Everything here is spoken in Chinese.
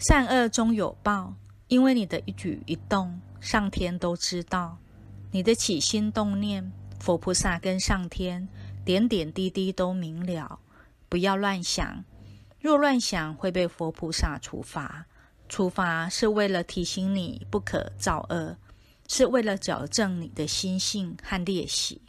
善恶终有报因为你的一举一动上天都知道。你的起心动念佛菩萨跟上天点点滴滴都明了。不要乱想若乱想会被佛菩萨处罚。处罚是为了提醒你不可造恶是为了矫正你的心性和劣习。